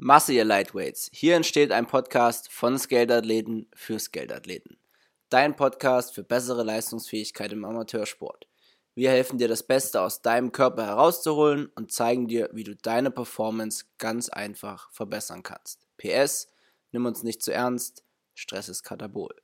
Masse, ihr Lightweights. Hier entsteht ein Podcast von Skateathleten für Skateathleten. Dein Podcast für bessere Leistungsfähigkeit im Amateursport. Wir helfen dir, das Beste aus deinem Körper herauszuholen und zeigen dir, wie du deine Performance ganz einfach verbessern kannst. PS, nimm uns nicht zu ernst, Stress ist Katabol.